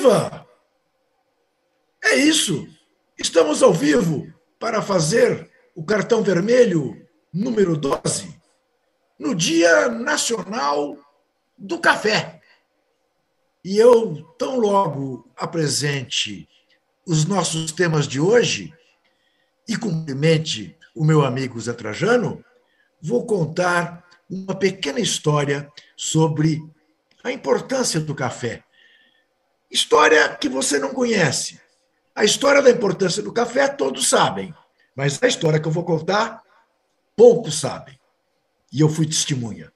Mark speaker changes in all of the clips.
Speaker 1: viva! É isso. Estamos ao vivo para fazer o cartão vermelho número 12 no Dia Nacional do Café. E eu, tão logo apresente os nossos temas de hoje e cumprimente o meu amigo Zé Trajano, vou contar uma pequena história sobre a importância do café. História que você não conhece. A história da importância do café todos sabem, mas a história que eu vou contar, poucos sabem. E eu fui testemunha,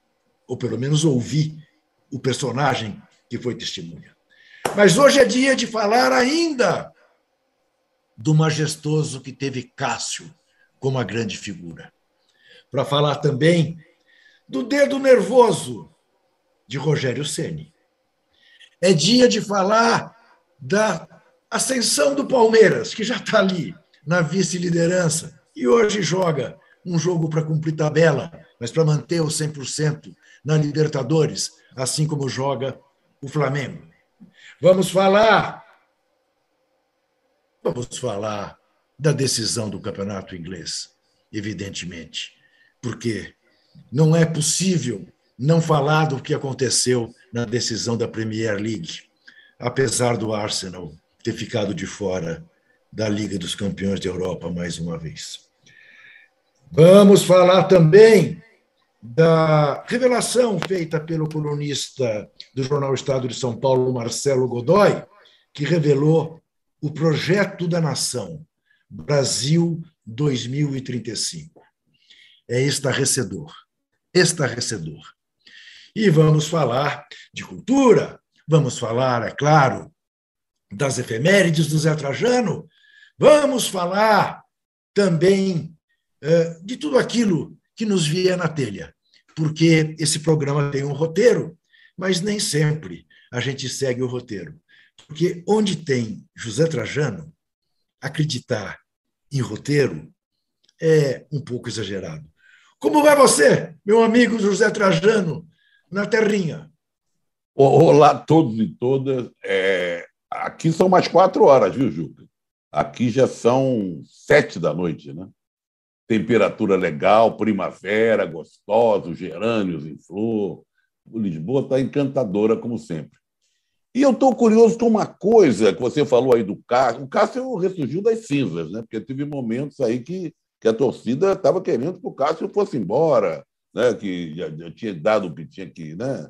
Speaker 1: ou pelo menos ouvi o personagem que foi testemunha. Mas hoje é dia de falar ainda do majestoso que teve Cássio como a grande figura. Para falar também do dedo nervoso de Rogério Ceni. É dia de falar da ascensão do Palmeiras, que já está ali na vice-liderança e hoje joga um jogo para cumprir tabela, mas para manter o 100% na Libertadores, assim como joga o Flamengo. Vamos falar Vamos falar da decisão do campeonato inglês, evidentemente, porque não é possível não falar do que aconteceu na decisão da Premier League, apesar do Arsenal ter ficado de fora da Liga dos Campeões da Europa mais uma vez. Vamos falar também da revelação feita pelo colunista do jornal Estado de São Paulo, Marcelo Godoy, que revelou o projeto da nação, Brasil 2035. É estarrecedor, estarrecedor. E vamos falar de cultura, vamos falar, é claro, das efemérides do Zé Trajano, vamos falar também uh, de tudo aquilo que nos vier na telha, porque esse programa tem um roteiro, mas nem sempre a gente segue o roteiro. Porque onde tem José Trajano, acreditar em roteiro é um pouco exagerado. Como vai você, meu amigo José Trajano, na terrinha.
Speaker 2: Olá todos e todas. É, aqui são mais quatro horas, viu, Juca? Aqui já são sete da noite, né? Temperatura legal, primavera, gostoso, gerânios em flor. Lisboa está encantadora, como sempre. E eu estou curioso com uma coisa que você falou aí do Cássio. O Cássio ressurgiu das cinzas, né? porque teve momentos aí que, que a torcida estava querendo que o Cássio fosse embora, né, que já, já tinha dado o que tinha que, né?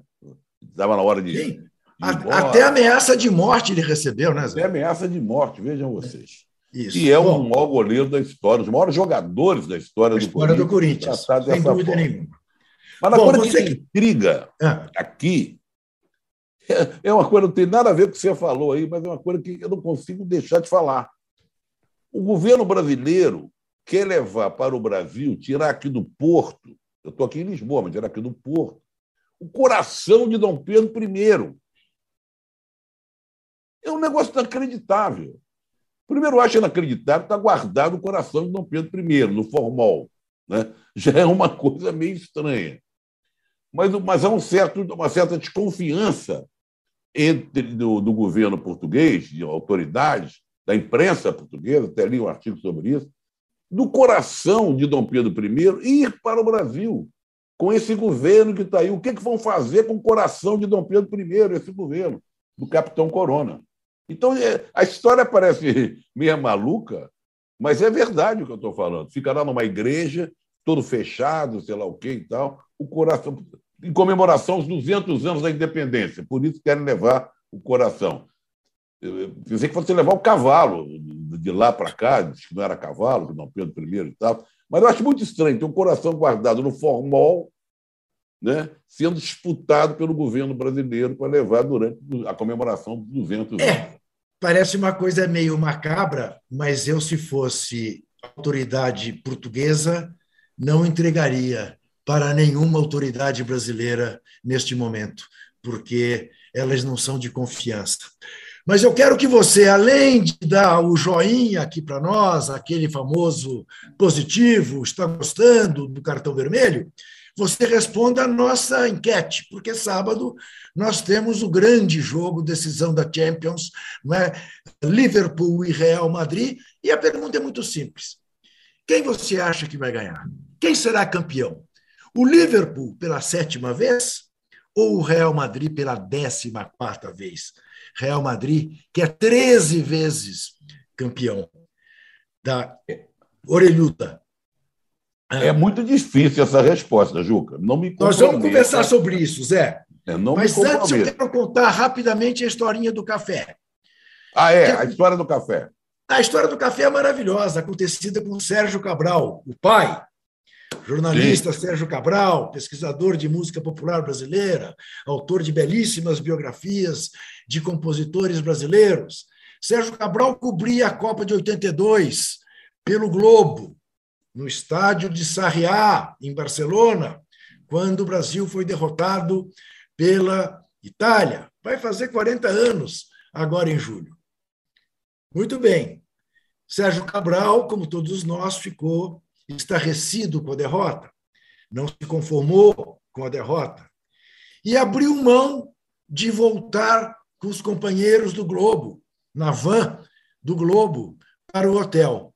Speaker 2: Estava na hora de. Sim. de
Speaker 1: Até ameaça de morte ele recebeu, né, Zé?
Speaker 2: Até ameaça de morte, vejam vocês. Isso. E é Bom, um maior goleiro da história, os maiores jogadores da história,
Speaker 1: do, história Corinthians, do Corinthians. Sem dúvida forma. nenhuma.
Speaker 2: Mas a coisa você... que intriga ah. aqui é, é uma coisa que não tem nada a ver com o que você falou aí, mas é uma coisa que eu não consigo deixar de falar. O governo brasileiro quer levar para o Brasil, tirar aqui do Porto, eu estou aqui em Lisboa, mas era aqui no Porto. O coração de Dom Pedro I. É um negócio inacreditável. Primeiro, eu acho inacreditável estar guardado o coração de Dom Pedro I, no formol. Né? Já é uma coisa meio estranha. Mas, mas há um certo, uma certa desconfiança entre do, do governo português, de autoridades, da imprensa portuguesa, até li um artigo sobre isso, do coração de Dom Pedro I ir para o Brasil com esse governo que está aí. O que, que vão fazer com o coração de Dom Pedro I, esse governo, do capitão Corona? Então, é, a história parece meio maluca, mas é verdade o que eu estou falando. Fica lá numa igreja, todo fechado, sei lá o quê e tal, o coração, em comemoração aos 200 anos da independência. Por isso querem levar o coração. Eu pensei que fosse levar o cavalo de lá para cá, disse que não era cavalo, que não Pedro I e tal. Mas eu acho muito estranho ter um coração guardado no formol, né, sendo disputado pelo governo brasileiro para levar durante a comemoração dos 200
Speaker 1: é, anos. Parece uma coisa meio macabra, mas eu, se fosse autoridade portuguesa, não entregaria para nenhuma autoridade brasileira neste momento, porque elas não são de confiança. Mas eu quero que você, além de dar o joinha aqui para nós, aquele famoso positivo, está gostando do cartão vermelho, você responda a nossa enquete, porque sábado nós temos o grande jogo, decisão da Champions, é? Liverpool e Real Madrid, e a pergunta é muito simples. Quem você acha que vai ganhar? Quem será campeão? O Liverpool pela sétima vez ou o Real Madrid pela décima quarta vez? Real Madrid, que é 13 vezes campeão da orelhuda.
Speaker 2: É muito difícil essa resposta, Juca. Não me
Speaker 1: Nós vamos conversar sobre isso, Zé.
Speaker 2: É,
Speaker 1: Mas antes eu quero contar rapidamente a historinha do café.
Speaker 2: Ah, é? A história do café.
Speaker 1: A história do café é maravilhosa, acontecida com Sérgio Cabral, o pai, jornalista Sim. Sérgio Cabral, pesquisador de música popular brasileira, autor de belíssimas biografias de compositores brasileiros. Sérgio Cabral cobria a Copa de 82 pelo Globo, no estádio de Sarriá, em Barcelona, quando o Brasil foi derrotado pela Itália. Vai fazer 40 anos agora em julho. Muito bem. Sérgio Cabral, como todos nós, ficou estarrecido com a derrota, não se conformou com a derrota e abriu mão de voltar com os companheiros do Globo, na van do Globo, para o hotel.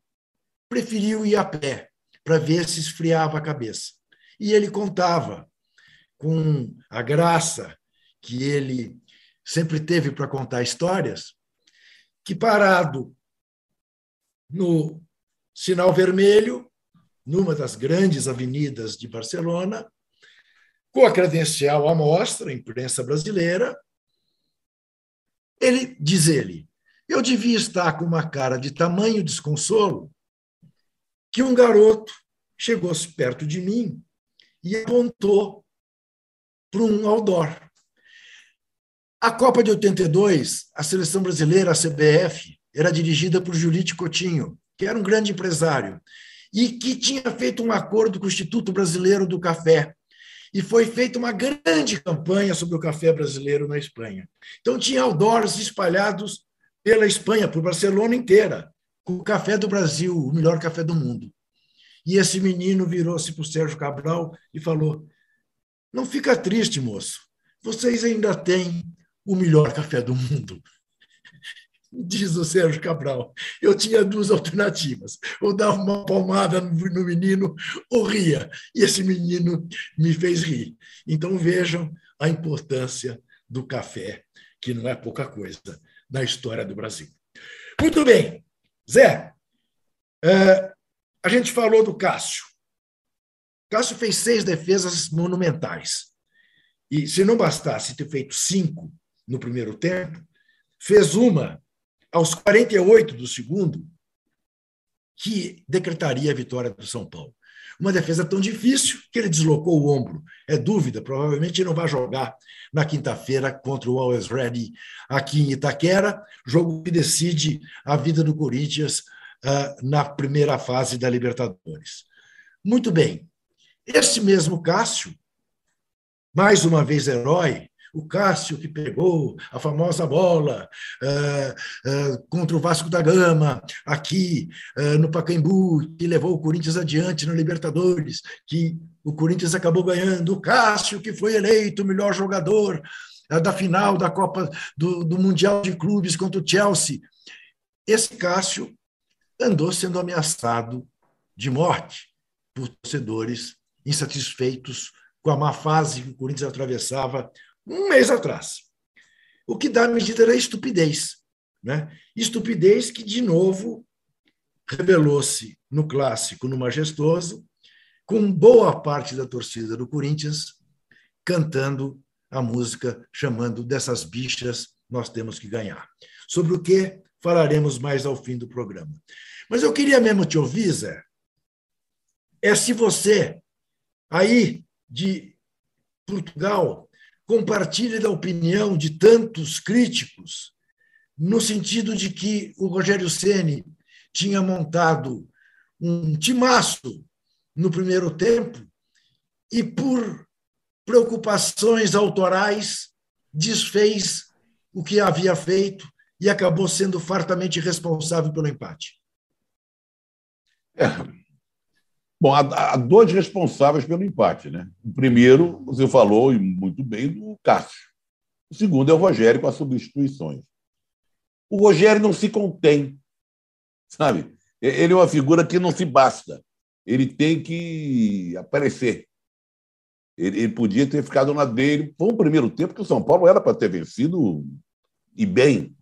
Speaker 1: Preferiu ir a pé para ver se esfriava a cabeça. E ele contava com a graça que ele sempre teve para contar histórias, que parado no sinal vermelho, numa das grandes avenidas de Barcelona, com a credencial à mostra, imprensa brasileira, ele diz ele, eu devia estar com uma cara de tamanho desconsolo que um garoto chegou-se perto de mim e apontou para um outdoor. A Copa de 82, a seleção brasileira, a CBF, era dirigida por Jurite Coutinho, que era um grande empresário, e que tinha feito um acordo com o Instituto Brasileiro do Café. E foi feita uma grande campanha sobre o café brasileiro na Espanha. Então, tinha outdoors espalhados pela Espanha, por Barcelona inteira, com o café do Brasil, o melhor café do mundo. E esse menino virou-se para o Sérgio Cabral e falou: Não fica triste, moço. Vocês ainda têm o melhor café do mundo. Diz o Sérgio Cabral. Eu tinha duas alternativas: ou dar uma palmada no menino ou ria. E esse menino me fez rir. Então vejam a importância do café, que não é pouca coisa, na história do Brasil. Muito bem. Zé, é, a gente falou do Cássio. Cássio fez seis defesas monumentais. E se não bastasse ter feito cinco no primeiro tempo, fez uma aos 48 do segundo, que decretaria a vitória do São Paulo. Uma defesa tão difícil que ele deslocou o ombro. É dúvida, provavelmente não vai jogar na quinta-feira contra o Always Ready aqui em Itaquera, jogo que decide a vida do Corinthians uh, na primeira fase da Libertadores. Muito bem. Esse mesmo Cássio, mais uma vez herói, o Cássio que pegou a famosa bola uh, uh, contra o Vasco da Gama, aqui uh, no Pacaembu, que levou o Corinthians adiante na Libertadores, que o Corinthians acabou ganhando, o Cássio que foi eleito o melhor jogador da final da Copa do, do Mundial de Clubes contra o Chelsea. Esse Cássio andou sendo ameaçado de morte por torcedores insatisfeitos com a má fase que o Corinthians atravessava um mês atrás. O que dá medida era estupidez. Né? Estupidez que, de novo, revelou-se no clássico, no majestoso, com boa parte da torcida do Corinthians cantando a música, chamando dessas bichas nós temos que ganhar. Sobre o que falaremos mais ao fim do programa. Mas eu queria mesmo te ouvir, Zé, é se você, aí de Portugal, compartilha da opinião de tantos críticos, no sentido de que o Rogério Ceni tinha montado um timaço no primeiro tempo e, por preocupações autorais, desfez o que havia feito e acabou sendo fartamente responsável pelo empate.
Speaker 2: É. Bom, há, há, dois responsáveis pelo empate. Né? O primeiro, você falou e muito bem, do Cássio. O segundo é o Rogério com as substituições. O Rogério não se contém, sabe? Ele é uma figura que não se basta. Ele tem que aparecer. Ele, ele podia ter ficado na dele. Foi um primeiro tempo que o São Paulo era para ter vencido e bem.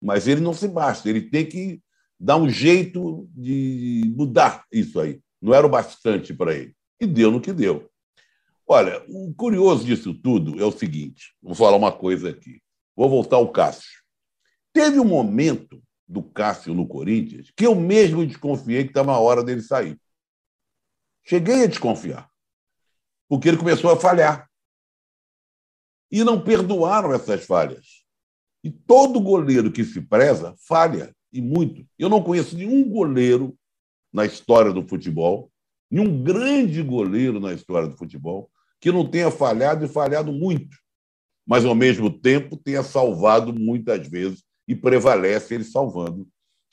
Speaker 2: Mas ele não se basta. Ele tem que dar um jeito de mudar isso aí. Não era o bastante para ele. E deu no que deu. Olha, o curioso disso tudo é o seguinte: vou falar uma coisa aqui. Vou voltar ao Cássio. Teve um momento do Cássio no Corinthians que eu mesmo desconfiei que estava na hora dele sair. Cheguei a desconfiar, porque ele começou a falhar. E não perdoaram essas falhas. E todo goleiro que se preza falha, e muito. Eu não conheço nenhum goleiro na história do futebol, nenhum grande goleiro na história do futebol, que não tenha falhado e falhado muito, mas ao mesmo tempo tenha salvado muitas vezes e prevalece ele salvando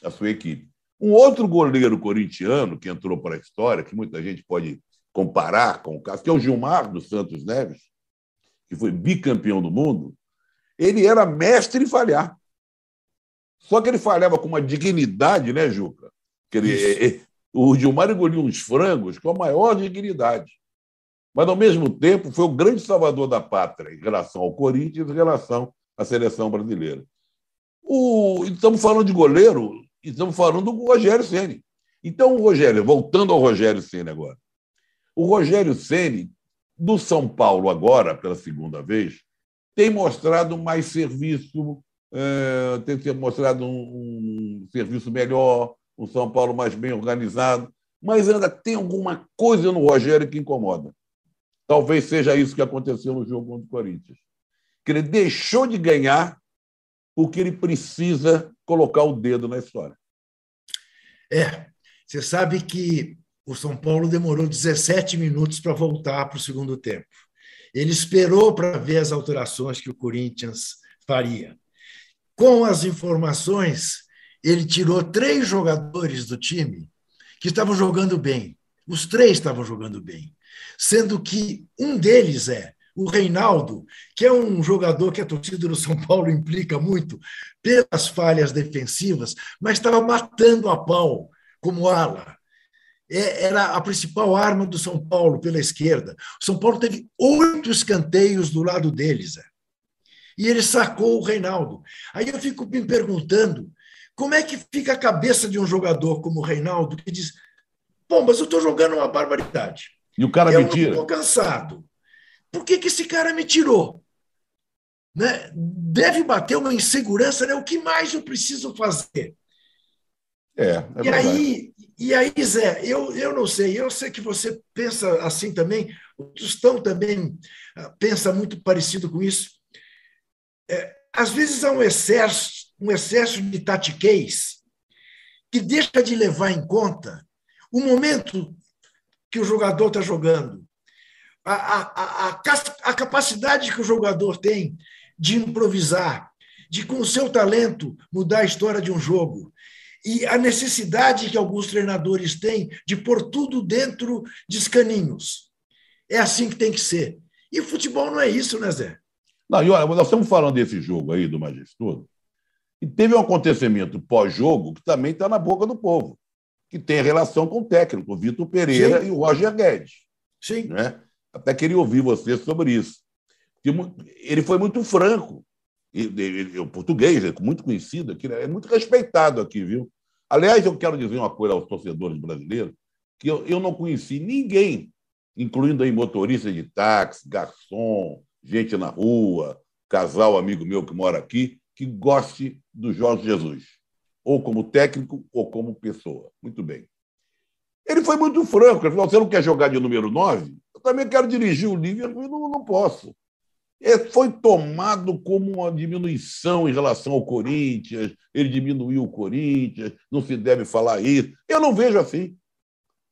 Speaker 2: a sua equipe. Um outro goleiro corintiano que entrou para a história, que muita gente pode comparar com o caso, que é o Gilmar dos Santos Neves, que foi bicampeão do mundo, ele era mestre em falhar. Só que ele falhava com uma dignidade, né, Juca? Que ele, o Gilmar engoliu uns frangos com a maior dignidade. Mas, ao mesmo tempo, foi o grande salvador da pátria em relação ao Corinthians em relação à seleção brasileira. O, estamos falando de goleiro, estamos falando do Rogério Ceni. Então, o Rogério, voltando ao Rogério Ceni agora. O Rogério Ceni, do São Paulo agora, pela segunda vez, tem mostrado mais serviço, é, tem mostrado um serviço melhor, um São Paulo mais bem organizado, mas ainda tem alguma coisa no Rogério que incomoda. Talvez seja isso que aconteceu no jogo contra o Corinthians. Que ele deixou de ganhar porque ele precisa colocar o dedo na história.
Speaker 1: É, você sabe que o São Paulo demorou 17 minutos para voltar para o segundo tempo. Ele esperou para ver as alterações que o Corinthians faria. Com as informações ele tirou três jogadores do time que estavam jogando bem. Os três estavam jogando bem. Sendo que um deles é o Reinaldo, que é um jogador que a torcida do São Paulo implica muito pelas falhas defensivas, mas estava matando a pau como ala. É, era a principal arma do São Paulo pela esquerda. O São Paulo teve oito escanteios do lado deles. E ele sacou o Reinaldo. Aí eu fico me perguntando como é que fica a cabeça de um jogador como o Reinaldo, que diz: Bom, mas eu estou jogando uma barbaridade.
Speaker 2: E o cara
Speaker 1: eu
Speaker 2: me tira.
Speaker 1: Estou cansado. Por que, que esse cara me tirou? Né? Deve bater uma insegurança, né? O que mais eu preciso fazer?
Speaker 2: É, é
Speaker 1: e aí, e aí, Zé, eu, eu não sei, eu sei que você pensa assim também, o Tostão também ah, pensa muito parecido com isso. É, às vezes há um excesso um excesso de tatiquez que deixa de levar em conta o momento que o jogador está jogando, a, a, a, a capacidade que o jogador tem de improvisar, de, com o seu talento, mudar a história de um jogo. E a necessidade que alguns treinadores têm de pôr tudo dentro de escaninhos. É assim que tem que ser. E futebol não é isso, né, Zé?
Speaker 2: Não, e olha, nós estamos falando desse jogo aí do Majestoso, e teve um acontecimento pós-jogo que também está na boca do povo, que tem relação com o técnico, o Vitor Pereira Sim. e o Roger Guedes.
Speaker 1: Sim.
Speaker 2: Né? Até queria ouvir você sobre isso. Ele foi muito franco. Ele, o português é muito conhecido aqui, né? é muito respeitado aqui, viu? Aliás, eu quero dizer uma coisa aos torcedores brasileiros, que eu, eu não conheci ninguém, incluindo aí motorista de táxi, garçom, gente na rua, casal amigo meu que mora aqui, que goste do Jorge Jesus, ou como técnico ou como pessoa. Muito bem. Ele foi muito franco. Ele falou: você não quer jogar de número 9? Eu também quero dirigir o Liverpool e não, não posso. Ele foi tomado como uma diminuição em relação ao Corinthians, ele diminuiu o Corinthians, não se deve falar isso. Eu não vejo assim.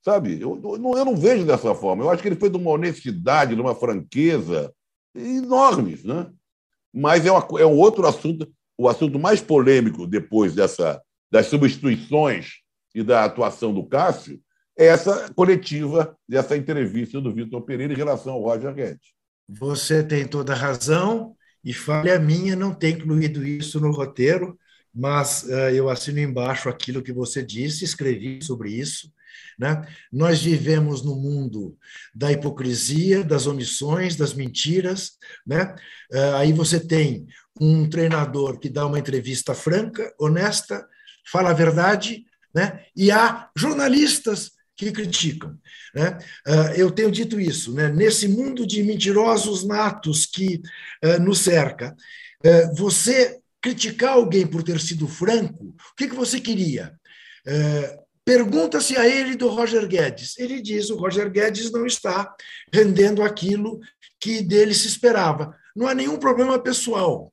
Speaker 2: Sabe? Eu, eu, não, eu não vejo dessa forma. Eu acho que ele foi de uma honestidade, de uma franqueza enormes. Né? Mas é, uma, é um outro assunto o assunto mais polêmico depois dessa, das substituições e da atuação do Cássio essa coletiva, dessa entrevista do Vitor Pereira em relação ao Roger Guedes.
Speaker 1: Você tem toda a razão, e falha minha não ter incluído isso no roteiro, mas uh, eu assino embaixo aquilo que você disse, escrevi sobre isso. Né? Nós vivemos no mundo da hipocrisia, das omissões, das mentiras. Né? Uh, aí você tem um treinador que dá uma entrevista franca, honesta, fala a verdade, né? e há jornalistas que criticam. Né? Uh, eu tenho dito isso, né? nesse mundo de mentirosos natos que nos cerca, você criticar alguém por ter sido franco, o que você queria? Pergunta-se a ele do Roger Guedes. Ele diz: o Roger Guedes não está rendendo aquilo que dele se esperava. Não há nenhum problema pessoal.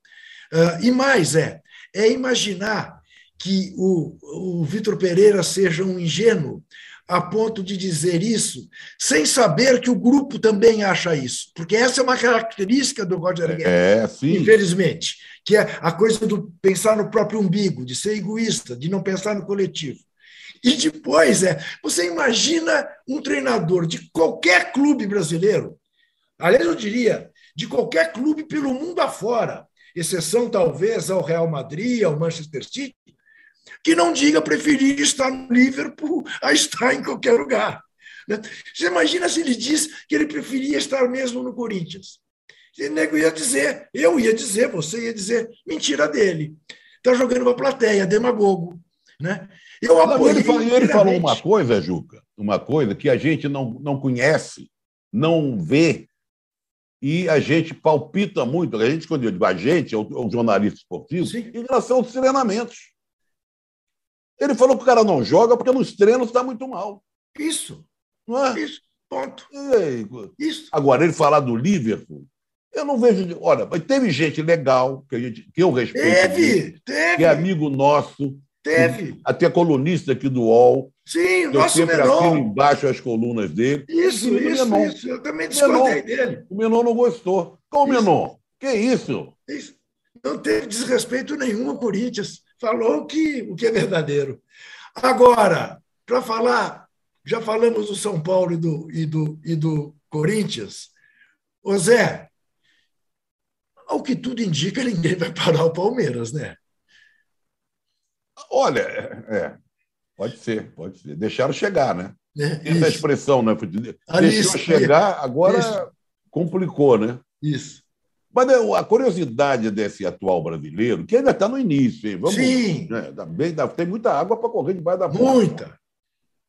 Speaker 1: Uh, e mais é, é imaginar que o, o Vitor Pereira seja um ingênuo a ponto de dizer isso, sem saber que o grupo também acha isso, porque essa é uma característica do Roger Guedes,
Speaker 2: é, sim.
Speaker 1: infelizmente, que é a coisa do pensar no próprio umbigo, de ser egoísta, de não pensar no coletivo. E depois é, você imagina um treinador de qualquer clube brasileiro, aliás, eu diria, de qualquer clube pelo mundo afora, exceção talvez ao Real Madrid, ao Manchester City, que não diga preferir estar no Liverpool a estar em qualquer lugar. Né? Você imagina se ele diz que ele preferia estar mesmo no Corinthians. O nego ia dizer, eu ia dizer, você ia dizer, mentira dele. Está jogando para a plateia, demagogo. Né?
Speaker 2: Eu apoiei ele, falou, ele falou uma coisa, Juca, uma coisa que a gente não, não conhece, não vê, e a gente palpita muito. A gente, quando eu digo a gente, é o, é o jornalista esportivo, Sim. em relação aos treinamentos. Ele falou que o cara não joga porque nos treinos está muito mal.
Speaker 1: Isso.
Speaker 2: Não é?
Speaker 1: Isso. Ponto.
Speaker 2: Isso. Agora, ele falar do Liverpool, eu não vejo. Olha, teve gente legal, que, a gente, que eu respeito.
Speaker 1: Teve, teve.
Speaker 2: Que é amigo nosso.
Speaker 1: Teve.
Speaker 2: Até colunista aqui do UOL.
Speaker 1: Sim,
Speaker 2: o
Speaker 1: nosso
Speaker 2: sempre Menon. embaixo as colunas dele.
Speaker 1: Isso, isso, Menon. isso. Eu também discordei dele.
Speaker 2: O Menon não gostou. Qual o Menon? Que isso?
Speaker 1: isso? Não teve desrespeito nenhum ao Corinthians falou que, o que é verdadeiro. Agora, para falar, já falamos do São Paulo e do, e do, e do Corinthians. Ô Zé, ao que tudo indica, ninguém vai parar o Palmeiras, né?
Speaker 2: Olha, é, pode ser, pode ser. Deixaram chegar, né? É, Essa expressão, né? Deixou chegar, agora isso. complicou, né?
Speaker 1: Isso.
Speaker 2: Mas né, a curiosidade desse atual brasileiro, que ainda está no início, hein?
Speaker 1: Vamos, Sim.
Speaker 2: Né, tem muita água para correr debaixo da
Speaker 1: ponte. Muita.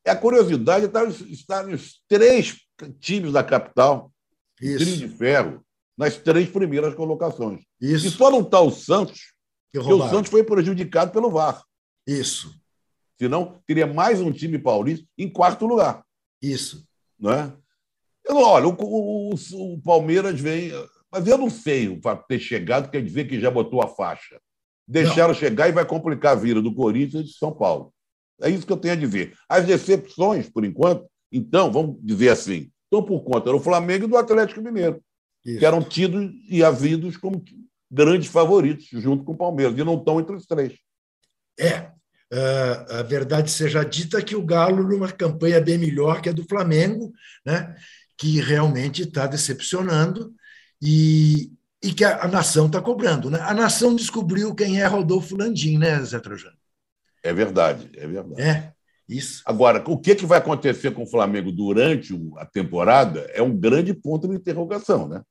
Speaker 2: É a curiosidade está, está nos três times da capital, Isso. trio de ferro, nas três primeiras colocações.
Speaker 1: Isso.
Speaker 2: E só não está o Santos, porque o Santos foi prejudicado pelo VAR.
Speaker 1: Isso.
Speaker 2: Senão, teria mais um time paulista em quarto lugar.
Speaker 1: Isso.
Speaker 2: Não é? Eu, olha, o, o, o Palmeiras vem mas eu não sei o fato de ter chegado quer dizer que já botou a faixa. Deixaram não. chegar e vai complicar a vida do Corinthians e de São Paulo. É isso que eu tenho a dizer. As decepções, por enquanto, então, vamos dizer assim, estão por conta do Flamengo e do Atlético Mineiro, isso. que eram tidos e havidos como grandes favoritos, junto com o Palmeiras, e não estão entre os três.
Speaker 1: É. Uh, a verdade seja dita que o Galo, numa campanha bem melhor que a do Flamengo, né, que realmente está decepcionando, e, e que a, a nação está cobrando. Né? A nação descobriu quem é Rodolfo Landim, né, Zé Trajano?
Speaker 2: É verdade, é verdade.
Speaker 1: É, isso.
Speaker 2: Agora, o que, que vai acontecer com o Flamengo durante a temporada é um grande ponto de interrogação, né?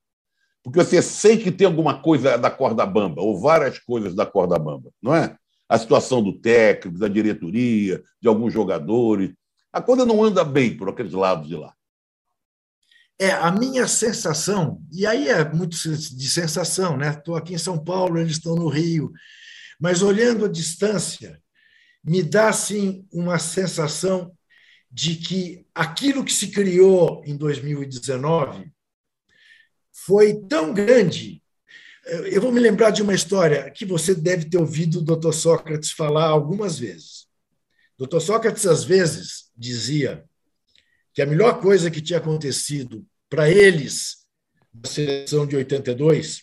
Speaker 2: Porque você sente que tem alguma coisa da corda bamba, ou várias coisas da corda bamba, não é? A situação do técnico, da diretoria, de alguns jogadores. A coisa não anda bem por aqueles lados de lá.
Speaker 1: É, a minha sensação, e aí é muito de sensação, né? Estou aqui em São Paulo, eles estão no Rio, mas olhando a distância, me dá assim uma sensação de que aquilo que se criou em 2019 foi tão grande. Eu vou me lembrar de uma história que você deve ter ouvido o Dr. Sócrates falar algumas vezes. Dr. Sócrates, às vezes, dizia que a melhor coisa que tinha acontecido para eles, da seleção de 82,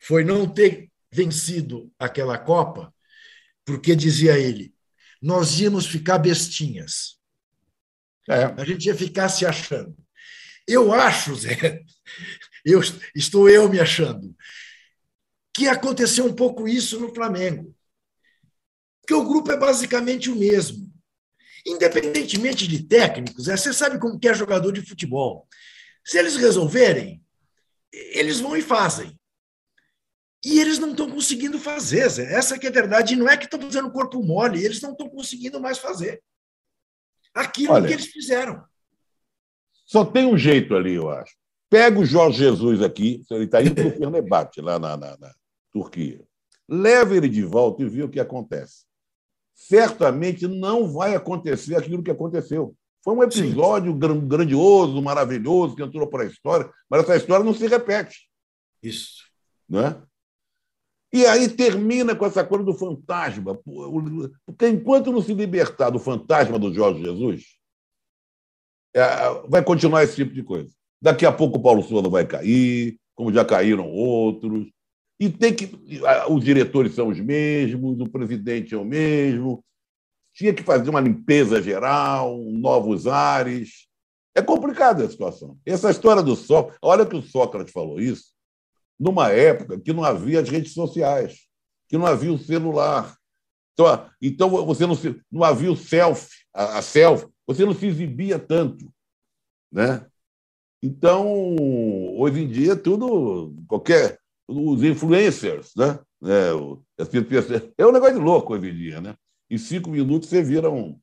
Speaker 1: foi não ter vencido aquela Copa, porque, dizia ele, nós íamos ficar bestinhas. É. A gente ia ficar se achando. Eu acho, Zé, eu, estou eu me achando, que aconteceu um pouco isso no Flamengo. Porque o grupo é basicamente o mesmo. Independentemente de técnicos, Zé, você sabe como que é jogador de futebol. Se eles resolverem, eles vão e fazem. E eles não estão conseguindo fazer, Zé. Essa que é a verdade. E não é que estão fazendo corpo mole, eles não estão conseguindo mais fazer aquilo Olha, que eles fizeram.
Speaker 2: Só tem um jeito ali, eu acho. Pega o Jorge Jesus aqui, ele está indo para o Fenerbahçe, lá na, na, na Turquia. Leva ele de volta e vê o que acontece. Certamente não vai acontecer aquilo que aconteceu. Foi um episódio Sim. grandioso, maravilhoso, que entrou para a história, mas essa história não se repete.
Speaker 1: Isso.
Speaker 2: Né? E aí termina com essa coisa do fantasma. Porque enquanto não se libertar do fantasma do Jorge Jesus, é, vai continuar esse tipo de coisa. Daqui a pouco o Paulo Souza vai cair, como já caíram outros. E tem que. Os diretores são os mesmos, o presidente é o mesmo. Tinha que fazer uma limpeza geral, novos ares. É complicada a situação. Essa história do Sócrates. Olha que o Sócrates falou isso numa época que não havia as redes sociais, que não havia o celular. Então, então você não, se, não havia o selfie, a, a selfie, você não se exibia tanto. Né? Então, hoje em dia, tudo, qualquer. Os influencers, né? É, é um negócio de louco hoje em dia, né? Em cinco minutos você vira um.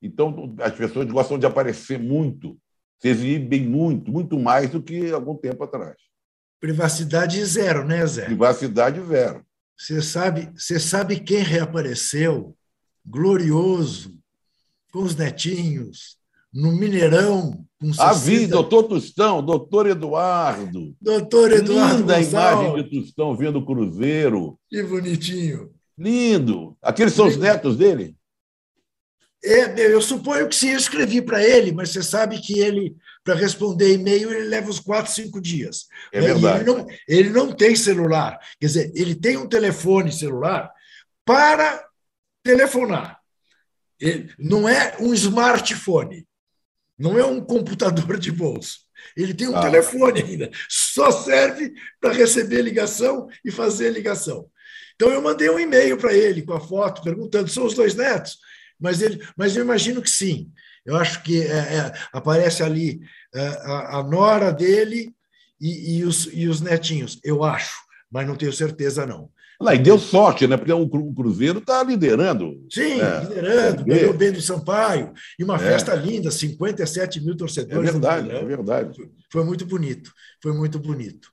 Speaker 2: Então, as pessoas gostam de aparecer muito, se exibem muito, muito mais do que algum tempo atrás.
Speaker 1: Privacidade zero, né, Zé?
Speaker 2: Privacidade zero.
Speaker 1: Você sabe, você sabe quem reapareceu glorioso com os netinhos no Mineirão
Speaker 2: com 60... A vi, doutor Tostão, doutor Eduardo.
Speaker 1: Doutor Eduardo
Speaker 2: Linda a imagem de Tostão vendo o Cruzeiro.
Speaker 1: Que bonitinho.
Speaker 2: Lindo. Aqueles são os netos dele?
Speaker 1: É, eu suponho que sim, eu escrevi para ele, mas você sabe que ele, para responder e-mail, ele leva uns quatro, cinco dias.
Speaker 2: É verdade.
Speaker 1: Ele não, ele não tem celular. Quer dizer, ele tem um telefone celular para telefonar. Ele, não é um smartphone, não é um computador de bolso. Ele tem um ah. telefone ainda, só serve para receber ligação e fazer ligação. Então eu mandei um e-mail para ele com a foto, perguntando: são os dois netos? mas, ele, mas eu imagino que sim. Eu acho que é, é, aparece ali é, a, a, nora dele e, e, os, e os netinhos, eu acho, mas não tenho certeza, não.
Speaker 2: Lá, e deu sorte, né? Porque o Cruzeiro está liderando.
Speaker 1: Sim, é, liderando, ganhou bem do Sampaio. E uma é. festa linda, 57 mil torcedores.
Speaker 2: É verdade, é verdade.
Speaker 1: Foi muito bonito, foi muito bonito.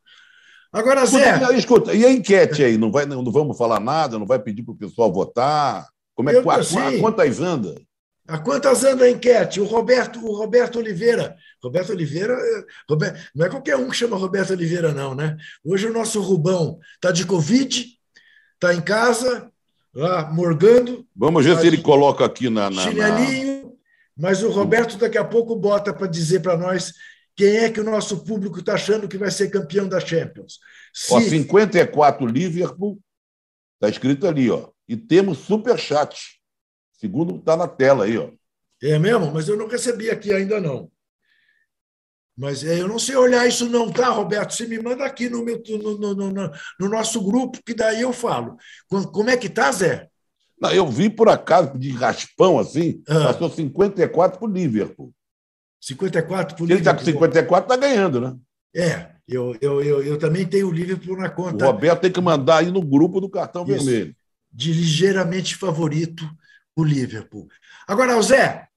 Speaker 1: Agora, Zé.
Speaker 2: Escuta, escuta, e a enquete aí? Não, vai, não vamos falar nada, não vai pedir para o pessoal votar? Como é que a, quantas anda?
Speaker 1: A quantas anda a enquete? O Roberto, o Roberto Oliveira. Roberto Oliveira, é, Roberto, não é qualquer um que chama Roberto Oliveira, não, né? Hoje o nosso Rubão está de Covid, está em casa, lá morgando.
Speaker 2: Vamos ver se ele coloca aqui na. na
Speaker 1: chinelinho, na... mas o Roberto daqui a pouco bota para dizer para nós quem é que o nosso público está achando que vai ser campeão da Champions.
Speaker 2: Se... Ó, 54 Liverpool, está escrito ali, ó. E temos superchat. Segundo está na tela aí, ó.
Speaker 1: É mesmo? Mas eu não recebi aqui ainda não. Mas é, eu não sei olhar isso não, tá, Roberto? Você me manda aqui no, meu, no, no, no, no nosso grupo, que daí eu falo. Como é que tá, Zé?
Speaker 2: Não, eu vi por acaso, de raspão assim, ah. passou 54 para o Liverpool.
Speaker 1: 54 para o
Speaker 2: Liverpool. Ele está com 54, está ganhando, né?
Speaker 1: É, eu, eu, eu, eu, também tenho o Liverpool na conta.
Speaker 2: O Roberto tem que mandar aí no grupo do cartão Isso. vermelho
Speaker 1: de ligeiramente favorito o Liverpool. Agora, Zé,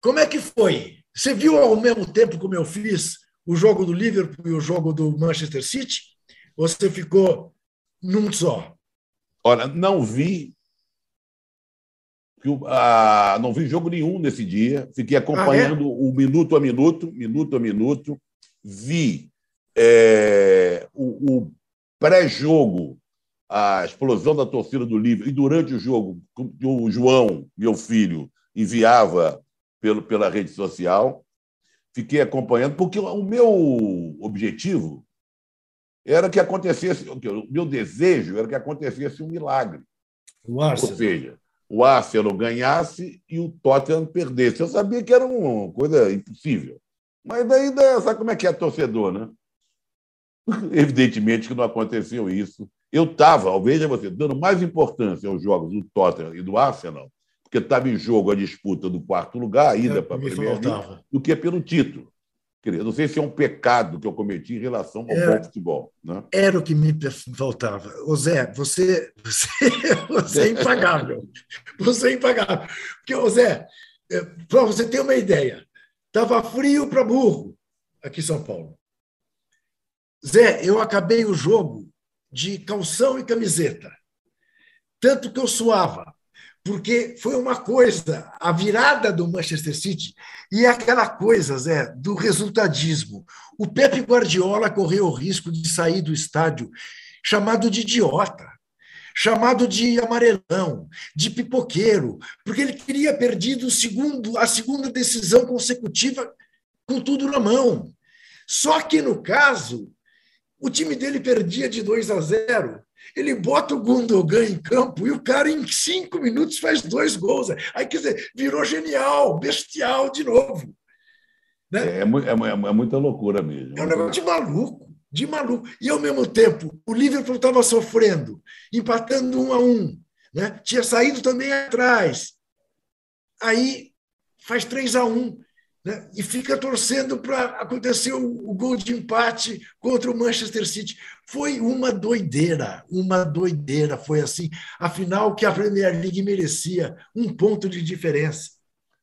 Speaker 1: como é que foi? Você viu ao mesmo tempo como eu fiz o jogo do Liverpool e o jogo do Manchester City? Ou você ficou num só?
Speaker 2: Olha, não vi. Ah, não vi jogo nenhum nesse dia. Fiquei acompanhando ah, é? o minuto a minuto, minuto a minuto. Vi é, o, o pré-jogo a explosão da torcida do Livre, e durante o jogo, o João, meu filho, enviava pelo, pela rede social, fiquei acompanhando, porque o meu objetivo era que acontecesse, o meu desejo era que acontecesse um milagre.
Speaker 1: O Ou
Speaker 2: seja, o Arsenal ganhasse e o Tottenham perdesse. Eu sabia que era uma coisa impossível. Mas daí, sabe como é que é torcedor, né? Evidentemente que não aconteceu isso. Eu estava, veja você, dando mais importância aos jogos do Tottenham e do Arsenal, porque estava em jogo a disputa do quarto lugar, a ida é, para a Premier League, do que pelo título. Quer não sei se é um pecado que eu cometi em relação ao era, bom futebol. Né?
Speaker 1: Era o que me faltava. Ô Zé, você, você, você é impagável. Você é impagável. Porque, ô Zé, é, para você ter uma ideia, estava frio para burro aqui em São Paulo. Zé, eu acabei o jogo de calção e camiseta. Tanto que eu suava porque foi uma coisa, a virada do Manchester City e aquela coisa, Zé, do resultadismo. O Pepe Guardiola correu o risco de sair do estádio chamado de idiota, chamado de amarelão, de pipoqueiro, porque ele teria perdido segundo, a segunda decisão consecutiva com tudo na mão. Só que no caso, o time dele perdia de 2 a 0 ele bota o Gundogan em campo e o cara, em cinco minutos, faz dois gols. Aí, quer dizer, virou genial, bestial de novo.
Speaker 2: Né? É, é, é, é muita loucura mesmo.
Speaker 1: É um negócio de maluco, de maluco. E, ao mesmo tempo, o Liverpool estava sofrendo, empatando um a um. Né? Tinha saído também atrás. Aí faz 3 a 1 né? e fica torcendo para acontecer o, o, gol de empate contra o Manchester City. Foi uma doideira, uma doideira. Foi assim. Afinal, que a Premier League merecia um ponto de diferença.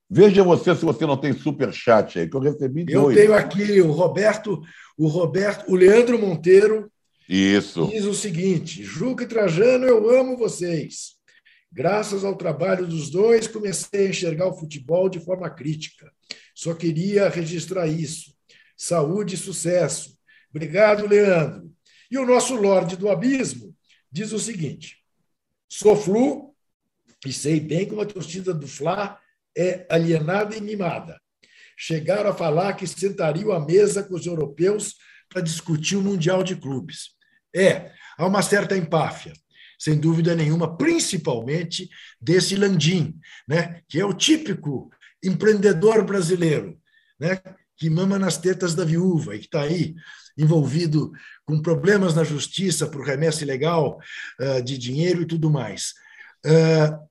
Speaker 2: Veja você se você não tem super chat aí, que eu recebi
Speaker 1: Eu dois. tenho aqui o Roberto, o Roberto, o Leandro Monteiro.
Speaker 2: Isso.
Speaker 1: Diz o seguinte: Juca e Trajano, eu amo vocês. Graças ao trabalho dos dois, comecei a enxergar o futebol de forma crítica. Só queria registrar isso. Saúde e sucesso. Obrigado, Leandro. E o nosso Lorde do Abismo diz o seguinte: sou flu e sei bem como a torcida do Fla é alienada e mimada. Chegaram a falar que sentariam à mesa com os europeus para discutir o Mundial de Clubes. É, há uma certa empáfia, sem dúvida nenhuma, principalmente desse Landim, né, que é o típico empreendedor brasileiro, né, que mama nas tetas da viúva e que está aí envolvido com problemas na justiça por remessa ilegal uh, de dinheiro e tudo mais. Uh,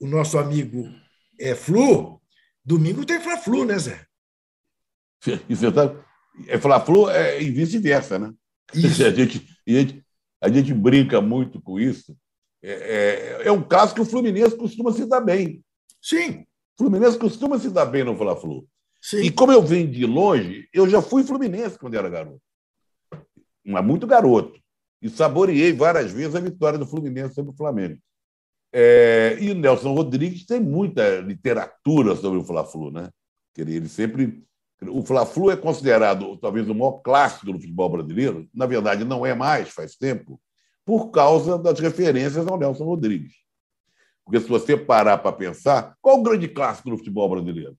Speaker 1: o nosso amigo é Flu, domingo tem Fla-Flu, né, Zé?
Speaker 2: Isso tá... É Fla-Flu é, e vice-versa, né? Isso. A, gente, a, gente, a gente brinca muito com isso. É, é, é um caso que o Fluminense costuma se dar bem.
Speaker 1: Sim.
Speaker 2: Fluminense costuma se dar bem no Fla-Flu. E como eu vim de longe, eu já fui Fluminense quando era garoto. Mas muito garoto. E saboreei várias vezes a vitória do Fluminense sobre o Flamengo. É, e o Nelson Rodrigues tem muita literatura sobre o Fla-Flu, né? Ele sempre. O Fla-Flu é considerado talvez o maior clássico do futebol brasileiro. Na verdade, não é mais, faz tempo, por causa das referências ao Nelson Rodrigues. Porque se você parar para pensar, qual o grande clássico do futebol brasileiro?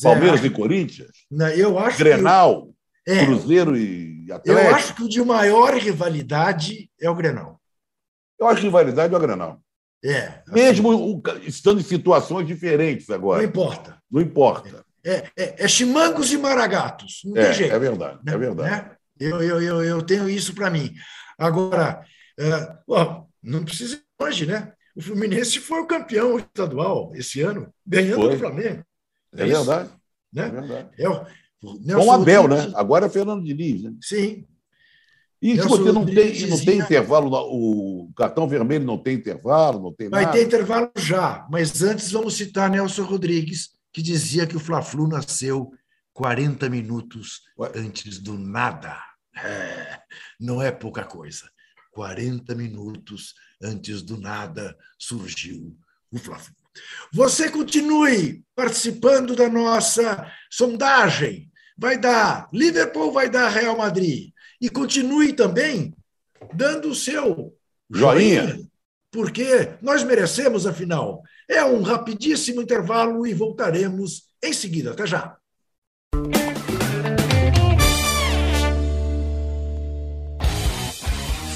Speaker 2: Palmeiras e Corinthians?
Speaker 1: Não, eu acho
Speaker 2: Grenal, que... é, Cruzeiro e Atlético?
Speaker 1: Eu acho que o de maior rivalidade é o Grenal.
Speaker 2: Eu acho que rivalidade é o Grenal.
Speaker 1: É. Assim...
Speaker 2: Mesmo estando em situações diferentes agora.
Speaker 1: Não importa.
Speaker 2: Não importa.
Speaker 1: É, é, é chimangos e maragatos. Não
Speaker 2: é,
Speaker 1: tem jeito.
Speaker 2: É verdade, é né? verdade. Né?
Speaker 1: Eu, eu, eu, eu tenho isso para mim. Agora, é, ó, não precisa ir longe, né? O Fluminense foi o campeão estadual esse ano, ganhando
Speaker 2: foi.
Speaker 1: o Flamengo.
Speaker 2: É, é verdade.
Speaker 1: Né?
Speaker 2: É verdade.
Speaker 1: É
Speaker 2: o, Com o Abel, né? Agora é Fernando Diniz. Né?
Speaker 1: Sim.
Speaker 2: E se você não tem, não tem intervalo, o cartão vermelho não tem intervalo, não tem
Speaker 1: Vai
Speaker 2: nada.
Speaker 1: ter intervalo já, mas antes vamos citar Nelson Rodrigues, que dizia que o Fla-Flu nasceu 40 minutos Ué? antes do nada. É, não é pouca coisa. 40 minutos antes do nada surgiu o Fla-Flu. Você continue participando da nossa sondagem. Vai dar Liverpool, vai dar Real Madrid. E continue também dando o seu
Speaker 2: joinha, joinha
Speaker 1: porque nós merecemos, afinal. É um rapidíssimo intervalo e voltaremos em seguida. Até já.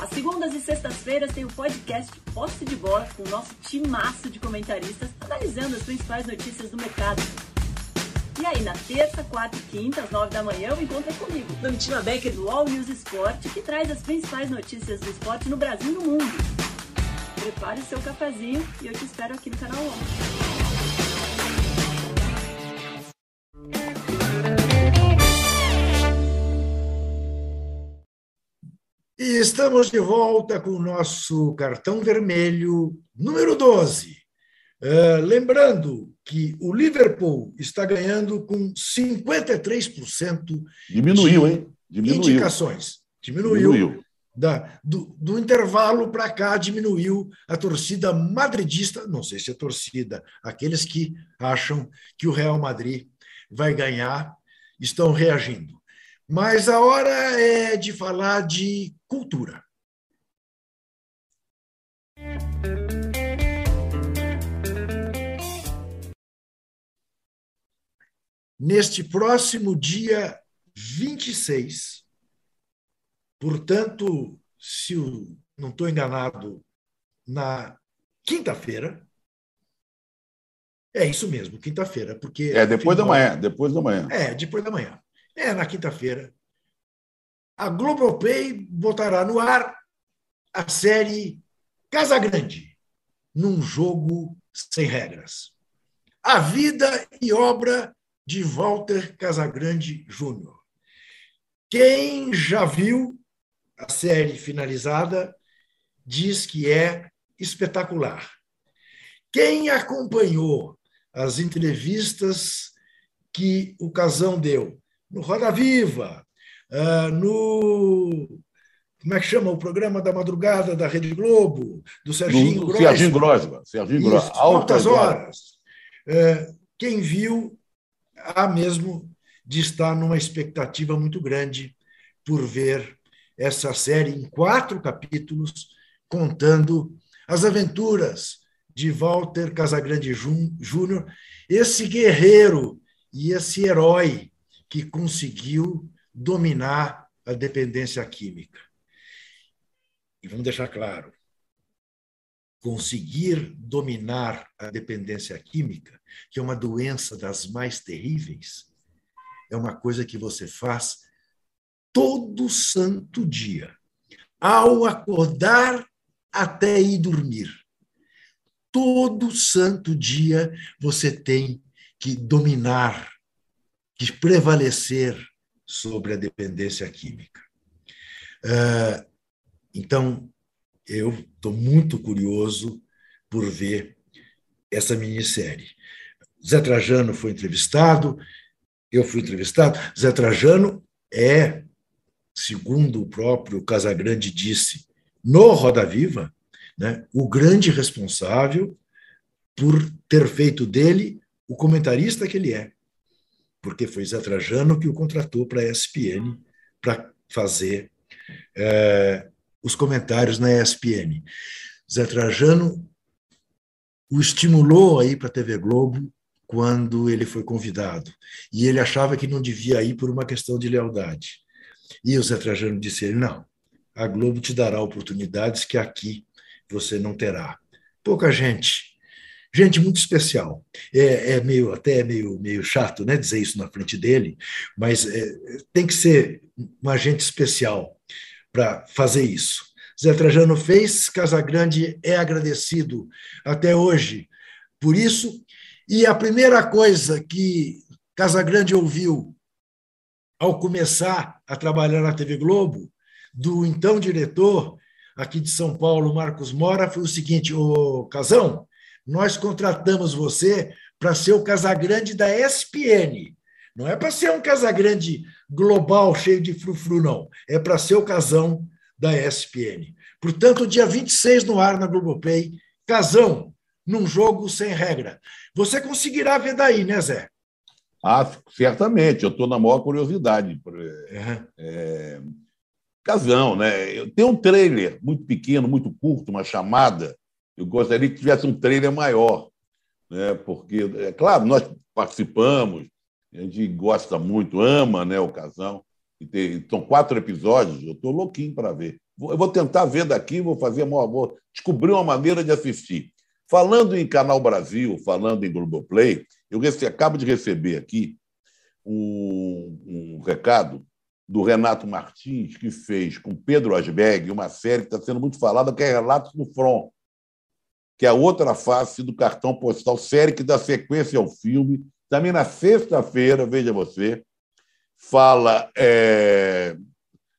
Speaker 3: Às segundas e sextas-feiras tem o podcast Posse de Bola com o nosso timaço de comentaristas analisando as principais notícias do mercado. E aí, na terça, quarta e quinta, às nove da manhã, o encontro é comigo, Domitila Becker do All News Esporte, que traz as principais notícias do esporte no Brasil e no mundo. Prepare o seu cafezinho e eu te espero aqui no canal UOL.
Speaker 1: E estamos de volta com o nosso cartão vermelho número 12. Uh, eh, lembrando que o Liverpool está ganhando com 53%
Speaker 2: Diminuiu, de hein?
Speaker 1: Diminuiu. indicações. Diminuiu. Diminuiu. Da, do, do intervalo para cá diminuiu a torcida madridista, não sei se é torcida, aqueles que acham que o Real Madrid vai ganhar estão reagindo. Mas a hora é de falar de cultura. Neste próximo dia 26, portanto, se eu não estou enganado, na quinta-feira, é isso mesmo, quinta-feira, porque.
Speaker 2: É depois da manhã, depois da manhã.
Speaker 1: É, depois da manhã. É na quinta-feira. A Globoplay botará no ar a série Casa Grande, num jogo sem regras. A vida e obra de Walter Casagrande Júnior. Quem já viu a série finalizada diz que é espetacular. Quem acompanhou as entrevistas que o Casão deu no Roda Viva, uh, no. Como é que chama o programa da madrugada da Rede Globo, do Serginho Grossman.
Speaker 2: Serginho Grossman. Serginho Grossman.
Speaker 1: Altas horas. Uh, quem viu, há mesmo de estar numa expectativa muito grande por ver essa série em quatro capítulos, contando as aventuras de Walter Casagrande Júnior, esse guerreiro e esse herói que conseguiu dominar a dependência química. E vamos deixar claro: conseguir dominar a dependência química, que é uma doença das mais terríveis, é uma coisa que você faz todo santo dia, ao acordar até ir dormir. Todo santo dia você tem que dominar de prevalecer sobre a dependência química. Ah, então, eu estou muito curioso por ver essa minissérie. Zé Trajano foi entrevistado, eu fui entrevistado. Zé Trajano é, segundo o próprio Casagrande disse no Roda Viva, né, o grande responsável por ter feito dele o comentarista que ele é porque foi Zé Trajano que o contratou para a ESPN para fazer é, os comentários na ESPN. Zé Trajano o estimulou a ir para a TV Globo quando ele foi convidado. E ele achava que não devia ir por uma questão de lealdade. E o Zé Trajano disse ele, não, a Globo te dará oportunidades que aqui você não terá. Pouca gente gente muito especial. É, é meio até meio meio chato, né, dizer isso na frente dele, mas é, tem que ser uma gente especial para fazer isso. Zé Trajano fez, Casagrande é agradecido até hoje por isso. E a primeira coisa que Casagrande ouviu ao começar a trabalhar na TV Globo, do então diretor aqui de São Paulo, Marcos Mora, foi o seguinte: Ô Casão, nós contratamos você para ser o Casagrande da SPN. Não é para ser um Casagrande global cheio de frufru, não. É para ser o casão da ESPN. Portanto, dia 26 no ar na Globoplay, Casão, num jogo sem regra. Você conseguirá ver daí, né, Zé?
Speaker 2: Ah, certamente, eu estou na maior curiosidade. É. É, casão, né? Tem um trailer muito pequeno, muito curto, uma chamada. Eu gostaria que tivesse um trailer maior, né? porque, é claro, nós participamos, a gente gosta muito, ama né, o casão. E tem, são quatro episódios, eu estou louquinho para ver. Eu vou tentar ver daqui, vou fazer uma, vou descobrir uma maneira de assistir. Falando em Canal Brasil, falando em Globoplay, eu rece, acabo de receber aqui um, um recado do Renato Martins, que fez com Pedro Asberg uma série que está sendo muito falada, que é Relatos do Front, que é a outra face do cartão postal, série que dá sequência ao filme. Também na sexta-feira, veja você, fala é,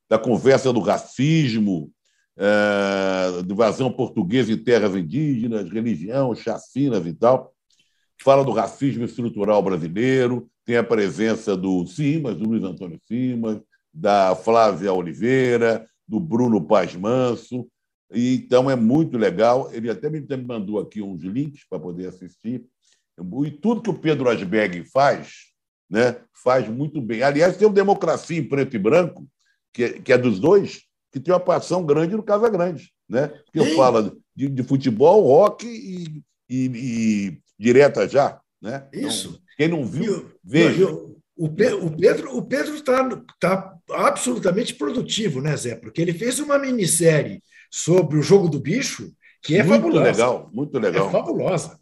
Speaker 2: da conversa do racismo, é, de invasão portuguesa em terras indígenas, religião, chacinas e tal. Fala do racismo estrutural brasileiro, tem a presença do Simas, do Luiz Antônio Simas, da Flávia Oliveira, do Bruno Paz Manso. E, então é muito legal. Ele até me mandou aqui uns links para poder assistir. E tudo que o Pedro Asberg faz, né, faz muito bem. Aliás, tem o Democracia em Preto e Branco, que é, que é dos dois, que tem uma participação grande no Casa Grande. Né? Que eu falo de, de, futebol, rock e, e, e direta já. Né?
Speaker 1: Isso. Então,
Speaker 2: quem não viu, veja.
Speaker 1: O Pedro o Pedro está tá absolutamente produtivo, né, Zé? Porque ele fez uma minissérie sobre o jogo do bicho que é
Speaker 2: muito
Speaker 1: fabulosa.
Speaker 2: legal, muito legal.
Speaker 1: É fabulosa.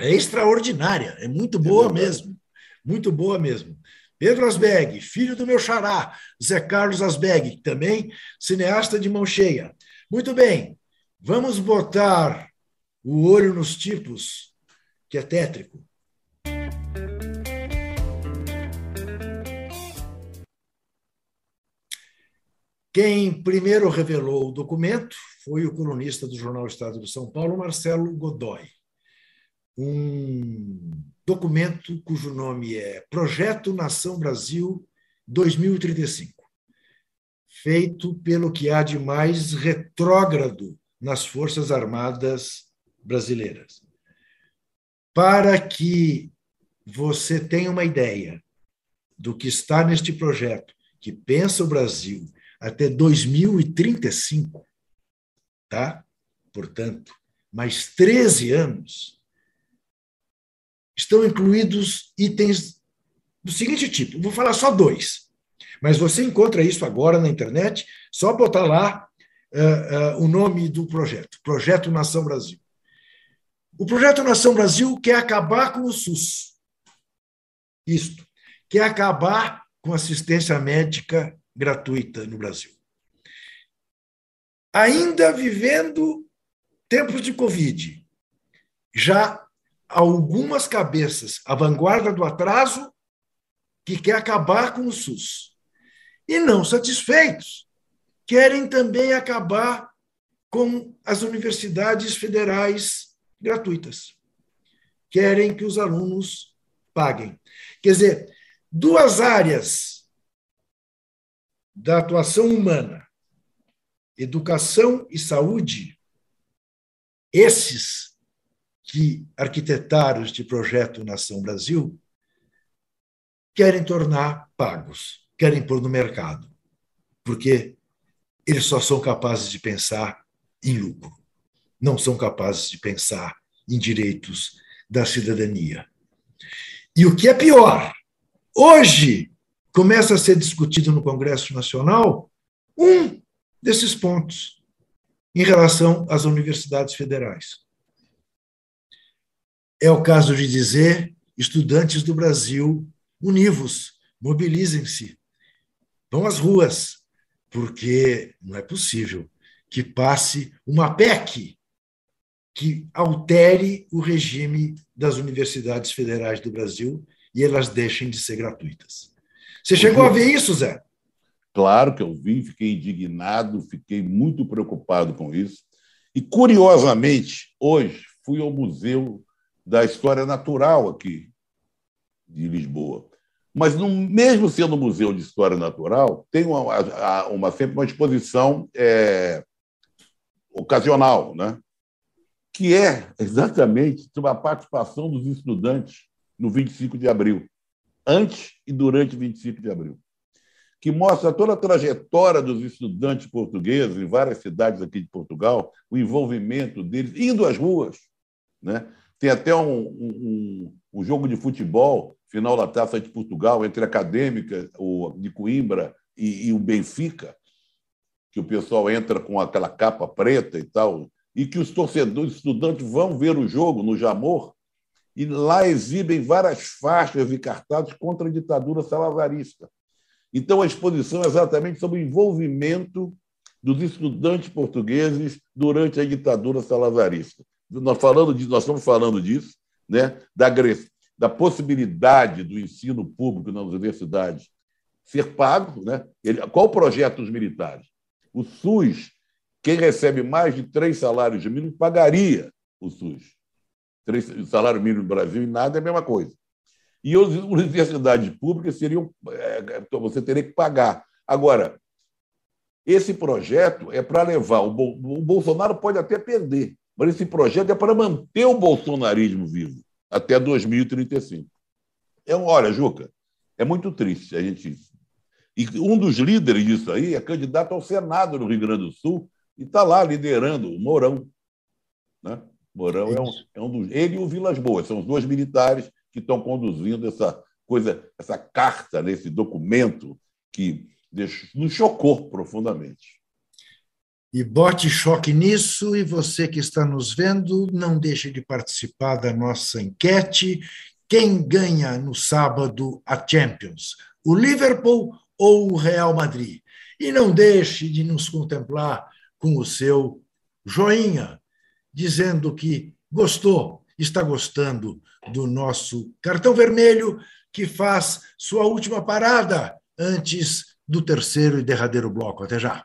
Speaker 1: É extraordinária, é muito boa é mesmo. Muito boa mesmo. Pedro Asbeg, filho do meu xará, Zé Carlos Asbeg, também cineasta de mão cheia. Muito bem, vamos botar o olho nos tipos, que é tétrico. Quem primeiro revelou o documento foi o colunista do jornal Estado de São Paulo, Marcelo Godoy. Um documento cujo nome é Projeto Nação Brasil 2035, feito pelo que há de mais retrógrado nas Forças Armadas brasileiras. Para que você tenha uma ideia do que está neste projeto, que pensa o Brasil até 2035, tá? Portanto, mais 13 anos, estão incluídos itens do seguinte tipo. Vou falar só dois, mas você encontra isso agora na internet, só botar lá uh, uh, o nome do projeto, Projeto Nação Brasil. O Projeto Nação Brasil quer acabar com o SUS. Isto. Quer acabar com assistência médica gratuita no Brasil. Ainda vivendo tempos de Covid, já algumas cabeças, a vanguarda do atraso, que quer acabar com o SUS. E não satisfeitos, querem também acabar com as universidades federais gratuitas. Querem que os alunos paguem. Quer dizer, duas áreas da atuação humana, educação e saúde, esses que arquitetaram este projeto Nação Brasil querem tornar pagos, querem pôr no mercado, porque eles só são capazes de pensar em lucro, não são capazes de pensar em direitos da cidadania. E o que é pior, hoje começa a ser discutido no Congresso Nacional um desses pontos em relação às universidades federais. É o caso de dizer, estudantes do Brasil, univos, mobilizem-se, vão às ruas, porque não é possível que passe uma PEC que altere o regime das universidades federais do Brasil e elas deixem de ser gratuitas. Você chegou a ver isso, Zé?
Speaker 2: Claro que eu vi, fiquei indignado, fiquei muito preocupado com isso. E, curiosamente, hoje fui ao Museu da História Natural aqui de Lisboa. Mas, no, mesmo sendo um museu de história natural, tem uma, uma sempre uma exposição é, ocasional, né? que é exatamente sobre a participação dos estudantes no 25 de abril, antes e durante o 25 de abril, que mostra toda a trajetória dos estudantes portugueses em várias cidades aqui de Portugal, o envolvimento deles, indo às ruas. Né? Tem até um, um, um jogo de futebol, final da Taça de Portugal, entre a Acadêmica de Coimbra e, e o Benfica, que o pessoal entra com aquela capa preta e tal, e que os torcedores, estudantes vão ver o jogo no Jamor e lá exibem várias faixas e cartazes contra a ditadura salazarista. Então, a exposição é exatamente sobre o envolvimento dos estudantes portugueses durante a ditadura salazarista. Nós, falando de, nós estamos falando disso, né, da, da possibilidade do ensino público nas universidades ser pago. Né? Ele, qual o projeto dos militares? O SUS quem recebe mais de três salários mínimos pagaria o SUS. Três, o salário mínimo no Brasil e nada é a mesma coisa. E as universidades públicas seriam. É, você teria que pagar. Agora, esse projeto é para levar. O, Bolsonaro pode até perder, mas esse projeto é para manter o bolsonarismo vivo até 2035. É, olha, Juca, é muito triste a gente. E um dos líderes disso aí é candidato ao Senado no Rio Grande do Sul e está lá liderando o Mourão. Né? Mourão é um, é um dos. Ele e o Vilas Boas são os dois militares que estão conduzindo essa coisa, essa carta, nesse documento que nos chocou profundamente.
Speaker 1: E bote choque nisso, e você que está nos vendo, não deixe de participar da nossa enquete. Quem ganha no sábado a Champions? O Liverpool ou o Real Madrid? E não deixe de nos contemplar com o seu joinha, dizendo que gostou, está gostando do nosso cartão vermelho, que faz sua última parada antes do terceiro e derradeiro bloco. Até já.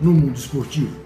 Speaker 1: no mundo esportivo.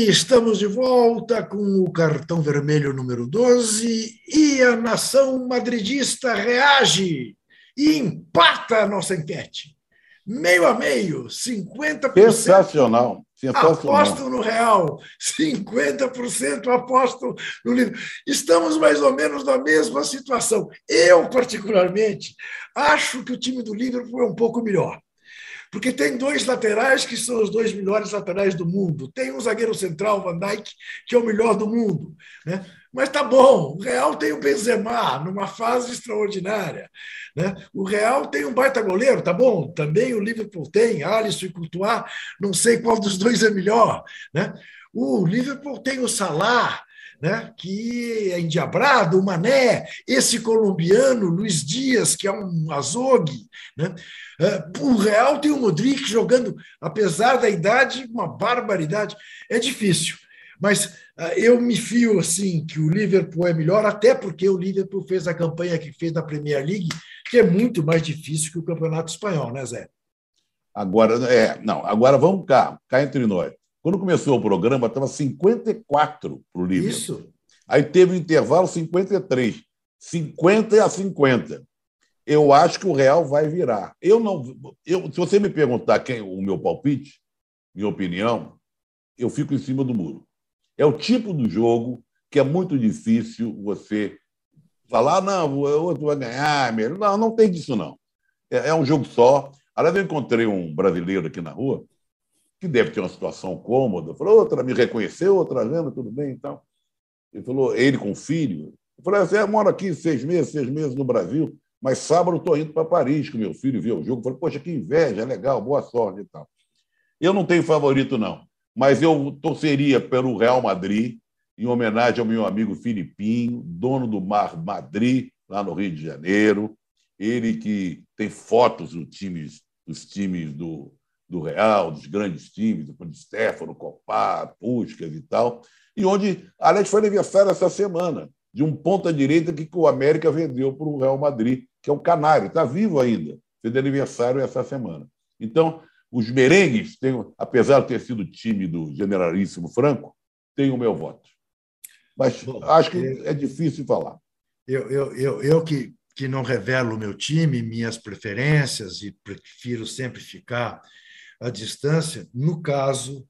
Speaker 1: E estamos de volta com o cartão vermelho número 12 e a nação madridista reage e empata a nossa enquete. Meio a meio, 50%.
Speaker 2: Sensacional.
Speaker 1: Aposto no Real, 50% aposto no livro. Estamos mais ou menos na mesma situação. Eu, particularmente, acho que o time do Liverpool é um pouco melhor porque tem dois laterais que são os dois melhores laterais do mundo. Tem um zagueiro central, Van Dijk, que é o melhor do mundo. Né? Mas tá bom, o Real tem o Benzema numa fase extraordinária. Né? O Real tem um baita goleiro, tá bom? Também o Liverpool tem, Alisson e Courtois, não sei qual dos dois é melhor. Né? O Liverpool tem o Salah, né, que é endiabrado, o Mané, esse colombiano, Luiz Dias, que é um azogue. Né? É, o Real tem o Modric jogando, apesar da idade, uma barbaridade. É difícil. Mas é, eu me fio assim que o Liverpool é melhor, até porque o Liverpool fez a campanha que fez na Premier League, que é muito mais difícil que o Campeonato Espanhol, né, Zé?
Speaker 2: Agora, é, não, agora vamos cá, cá entre nós. Quando começou o programa, estava 54 para o Liverpool. Isso. Aí teve o um intervalo 53. 50 a 50 eu acho que o Real vai virar. Eu não, eu, se você me perguntar quem o meu palpite, minha opinião, eu fico em cima do muro. É o tipo do jogo que é muito difícil você falar, não, o outro vai ganhar. Não, não tem disso, não. É, é um jogo só. Aliás, eu encontrei um brasileiro aqui na rua que deve ter uma situação cômoda. Falou, outra me reconheceu, outra lembra, tudo bem então. Ele falou, ele com o filho. Eu falei, você mora aqui seis meses, seis meses no Brasil, mas sábado estou indo para Paris com meu filho ver o jogo. Eu falei, poxa, que inveja, legal, boa sorte e tal. Eu não tenho favorito, não, mas eu torceria pelo Real Madrid, em homenagem ao meu amigo Filipinho, dono do Mar Madrid, lá no Rio de Janeiro. Ele que tem fotos dos times, dos times do, do Real, dos grandes times, do Stefano, Copá, Puskas e tal. E onde, aliás, foi aniversário essa semana, de um ponta-direita que o América vendeu para o Real Madrid, que é o Canário, está vivo ainda, fez aniversário essa semana. Então, os merengues, têm, apesar de ter sido time do generalíssimo Franco, têm o meu voto. Mas Bom, acho que é difícil falar.
Speaker 1: Eu, eu, eu, eu que, que não revelo o meu time, minhas preferências, e prefiro sempre ficar à distância, no caso,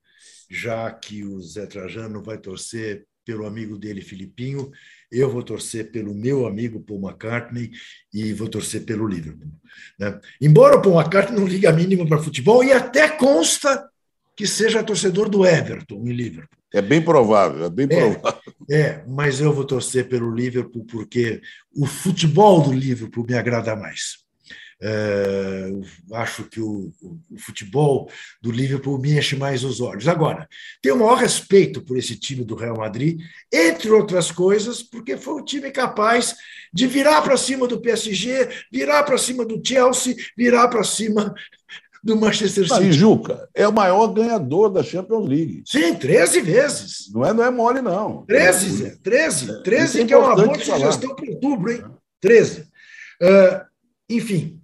Speaker 1: já que o Zé Trajano vai torcer pelo amigo dele, Filipinho, eu vou torcer pelo meu amigo Paul McCartney e vou torcer pelo Liverpool. Né? Embora o Paul McCartney não liga a mínima para futebol e até consta que seja torcedor do Everton em Liverpool.
Speaker 2: É bem provável, é bem é, provável.
Speaker 1: É, mas eu vou torcer pelo Liverpool porque o futebol do Liverpool me agrada mais. É, acho que o, o, futebol do Liverpool me enche mais os olhos. Agora, tenho o maior respeito por esse time do Real Madrid, entre outras coisas, porque foi o time capaz de virar para cima do PSG, virar para cima do Chelsea, virar para cima do Manchester City.
Speaker 2: E Juca é o maior ganhador da Champions League.
Speaker 1: Sim, 13 vezes.
Speaker 2: Não é, não é mole, não.
Speaker 1: 13, Zé, 13. 13 é, que é uma boa sugestão para outubro, hein? 13. Uh, enfim,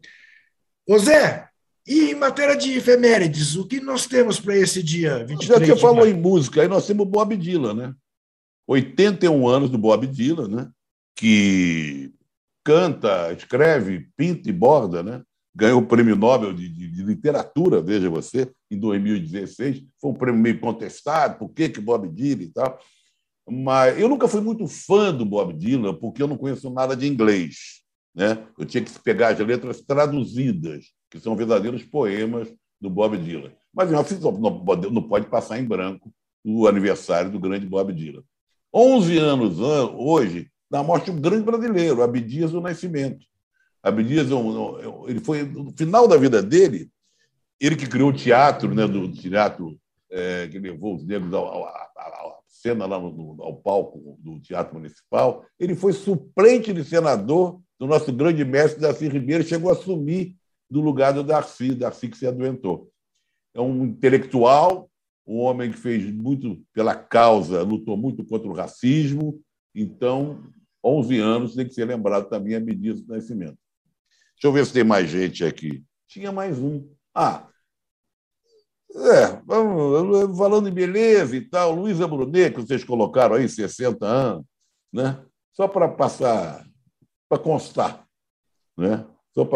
Speaker 1: Ô Zé, e em matéria de efemérides, o que nós temos para esse dia 23
Speaker 2: Já que falou em música, aí nós temos o Bob Dylan, né? 81 anos do Bob Dylan, né? Que canta, escreve, pinta e borda, né? Ganhou o Prêmio Nobel de, de, de, Literatura, veja você, em 2016. Foi um prêmio meio contestado, por que, que Bob Dylan e tal. Mas eu nunca fui muito fã do Bob Dylan, porque eu não conheço nada de inglês. Né? Eu tinha que pegar as letras traduzidas, que são verdadeiros poemas do Bob Dylan. Mas não pode passar em branco o aniversário do grande Bob Dylan. 11 anos hoje da morte de um grande brasileiro, Abdias do Nascimento. Abdias, ele foi no final da vida dele, ele que criou o teatro, né, do teatro é, que levou os negros à cena lá no, ao palco do Teatro Municipal. Ele foi suplente de senador do nosso grande mestre Darcy Ribeiro, chegou a assumir do lugar do Darcy, Darcy que se adoentou. É um intelectual, um homem que fez muito pela causa, lutou muito contra o racismo, então, 11 anos tem que ser lembrado também a medida do nascimento. Deixa eu ver se tem mais gente aqui. Tinha mais um. Ah, é, falando em beleza e tal, Luísa Brunet, que vocês colocaram aí, 60 anos, né? só para passar para constar. Né?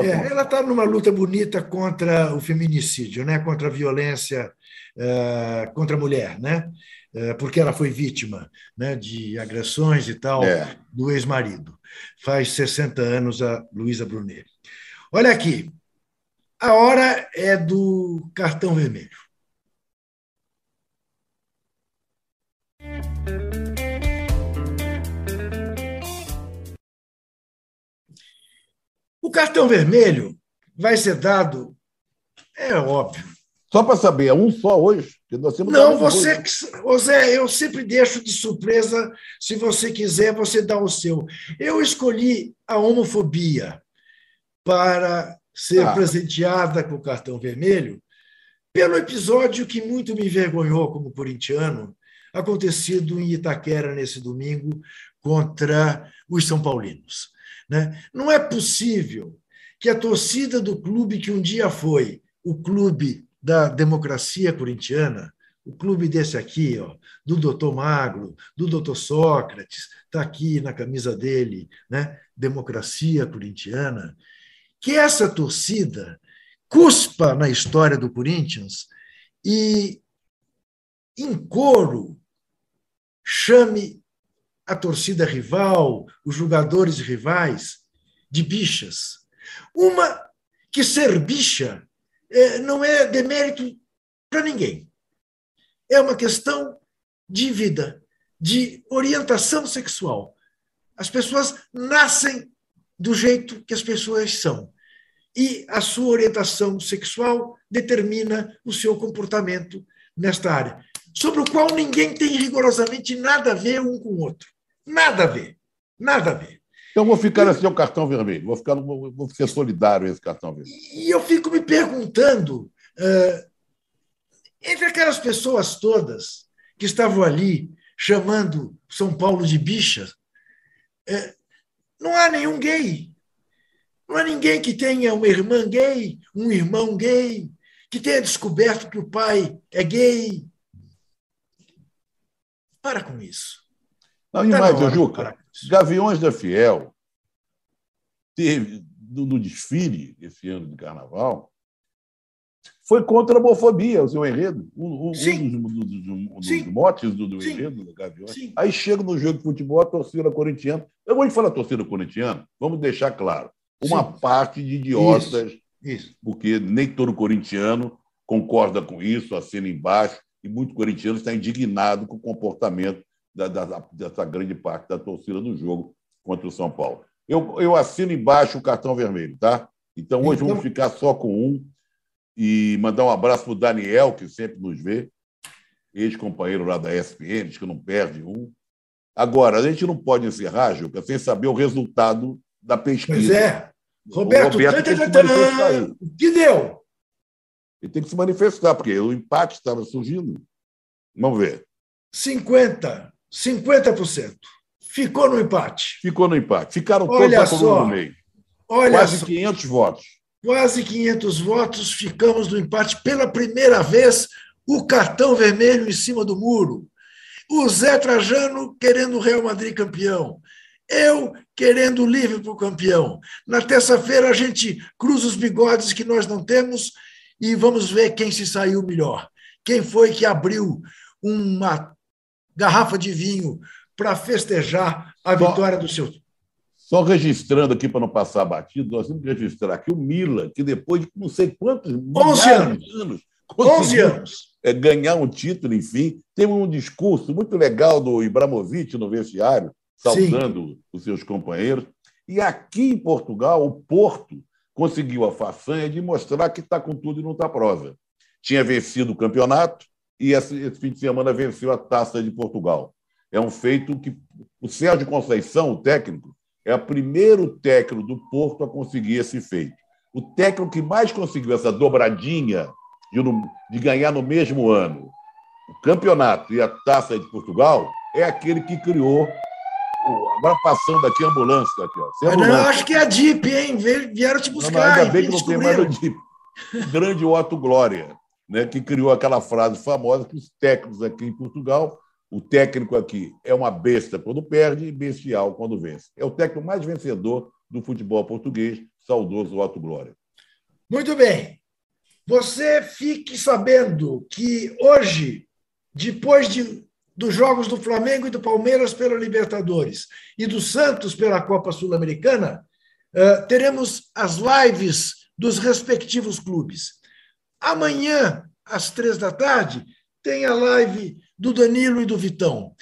Speaker 1: É, ela está numa luta bonita contra o feminicídio, né? contra a violência uh, contra a mulher, né? Uh, porque ela foi vítima né? de agressões e tal é. do ex-marido. Faz 60 anos a Luísa Brunet. Olha aqui, a hora é do cartão vermelho. O cartão vermelho vai ser dado, é óbvio.
Speaker 2: Só para saber, é um só hoje?
Speaker 1: Não, você, José, eu sempre deixo de surpresa. Se você quiser, você dá o seu. Eu escolhi a homofobia para ser ah. presenteada com o cartão vermelho pelo episódio que muito me envergonhou como corintiano, acontecido em Itaquera nesse domingo contra os São Paulinos. Né? Não é possível que a torcida do clube que um dia foi o clube da democracia corintiana, o clube desse aqui, ó, do doutor Magro, do doutor Sócrates, está aqui na camisa dele, né? democracia corintiana, que essa torcida cuspa na história do Corinthians e em coro, chame a torcida rival, os jogadores rivais, de bichas. Uma que ser bicha é, não é demérito para ninguém. É uma questão de vida, de orientação sexual. As pessoas nascem do jeito que as pessoas são. E a sua orientação sexual determina o seu comportamento nesta área, sobre o qual ninguém tem rigorosamente nada a ver um com o outro. Nada a ver. Nada a ver.
Speaker 2: Então vou ficar assim o cartão vermelho, vou, ficar, vou, vou ser solidário esse cartão vermelho.
Speaker 1: E eu fico me perguntando, uh, entre aquelas pessoas todas que estavam ali chamando São Paulo de bicha, uh, não há nenhum gay. Não há ninguém que tenha uma irmã gay, um irmão gay, que tenha descoberto que o pai é gay. Para com isso.
Speaker 2: Não, e mais, Juca, Gaviões da Fiel teve no, no, desfile esse ano de carnaval foi contra a homofobia, o seu enredo. Um, um, um dos, dos, dos, motes do, do enredo do Gaviões. Sim. Aí chega no jogo de futebol a torcida corintiana. Eu vou te falar torcida corintiana, vamos deixar claro. Uma Sim. parte de idiotas, isso, isso. porque nem todo corintiano concorda com isso, assina embaixo, e muito corintiano está indignado com o comportamento da, da, dessa grande parte da torcida do jogo contra o São Paulo. Eu, eu assino embaixo o cartão vermelho, tá? Então hoje então... vamos ficar só com um e mandar um abraço para o Daniel, que sempre nos vê, ex-companheiro lá da ESPN, que não perde um. Agora, a gente não pode encerrar, Juca, sem saber o resultado da pesquisa. Pois
Speaker 1: é. Roberto, o Roberto tem que se que deu?
Speaker 2: Ele tem que se manifestar, porque o empate estava surgindo. Vamos ver.
Speaker 1: 50. 50%. Ficou no empate.
Speaker 2: Ficou no empate. Ficaram todos Olha só, no meio. Olha Quase só. 500 votos.
Speaker 1: Quase 500 votos. Ficamos no empate pela primeira vez. O cartão vermelho em cima do muro. O Zé Trajano querendo o Real Madrid campeão. Eu querendo o Liverpool campeão. Na terça-feira a gente cruza os bigodes que nós não temos e vamos ver quem se saiu melhor. Quem foi que abriu uma garrafa de vinho para festejar a só, vitória do seu.
Speaker 2: Só registrando aqui para não passar batido, nós temos que registrar aqui o Mila, que depois de não sei quantos
Speaker 1: 11 anos, anos 11 anos.
Speaker 2: É, ganhar um título, enfim. Teve um discurso muito legal do Ibramovic no vestiário, saudando Sim. os seus companheiros. E aqui em Portugal, o Porto conseguiu a façanha de mostrar que está com tudo e não está prosa. Tinha vencido o campeonato, e esse, esse fim de semana venceu a Taça de Portugal. É um feito que o Sérgio Conceição, o técnico, é o primeiro técnico do Porto a conseguir esse feito. O técnico que mais conseguiu essa dobradinha de, de ganhar no mesmo ano o campeonato e a Taça de Portugal é aquele que criou Agora passando aqui a ambulância. Aqui, ó.
Speaker 1: Ambulância. Não, acho que é a DIP, hein? Vieram te buscar. Não,
Speaker 2: ainda bem que não tem mais o DIP. grande Otto Glória né, que criou aquela frase famosa que os técnicos aqui em Portugal, o técnico aqui é uma besta quando perde e bestial quando vence. É o técnico mais vencedor do futebol português, saudoso Otto Glória.
Speaker 1: Muito bem. Você fique sabendo que hoje, depois de, dos jogos do Flamengo e do Palmeiras pela Libertadores e do Santos pela Copa Sul-Americana, uh, teremos as lives dos respectivos clubes. Amanhã, às três da tarde, tem a live do Danilo e do Vitão.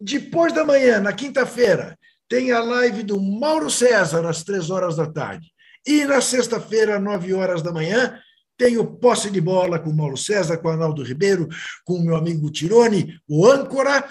Speaker 1: Depois da manhã, na quinta-feira, tem a live do Mauro César, às três horas da tarde. E na sexta-feira, às nove horas da manhã, tem o Posse de Bola com o Mauro César, com o Arnaldo Ribeiro, com o meu amigo Tirone, o âncora,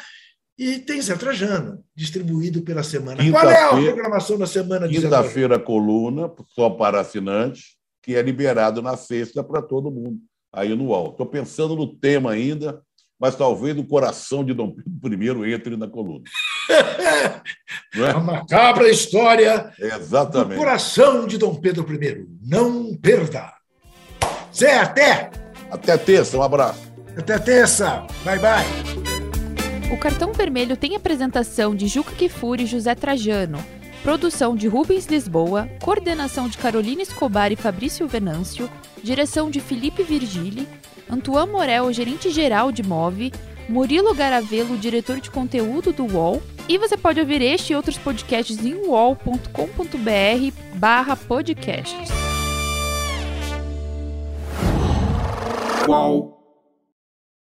Speaker 1: e tem Zé Trajano, distribuído pela semana. Qual é a programação da semana
Speaker 2: de Quinta-feira, coluna, só para assinantes que é liberado na sexta para todo mundo aí no UOL. Estou pensando no tema ainda, mas talvez o coração de Dom Pedro I entre na coluna.
Speaker 1: é? A macabra história
Speaker 2: Exatamente.
Speaker 1: do coração de Dom Pedro I. Não perda. Zé, até!
Speaker 2: Até terça, um abraço.
Speaker 1: Até terça. Bye, bye.
Speaker 4: O cartão vermelho tem apresentação de Juca Kifuri e José Trajano Produção de Rubens Lisboa, coordenação de Carolina Escobar e Fabrício Venâncio, direção de Felipe Virgili, Antoine Morel, gerente-geral de Move, Murilo Garavelo, diretor de conteúdo do UOL, e você pode ouvir este e outros podcasts em uol.com.br barra podcasts.
Speaker 5: Qual?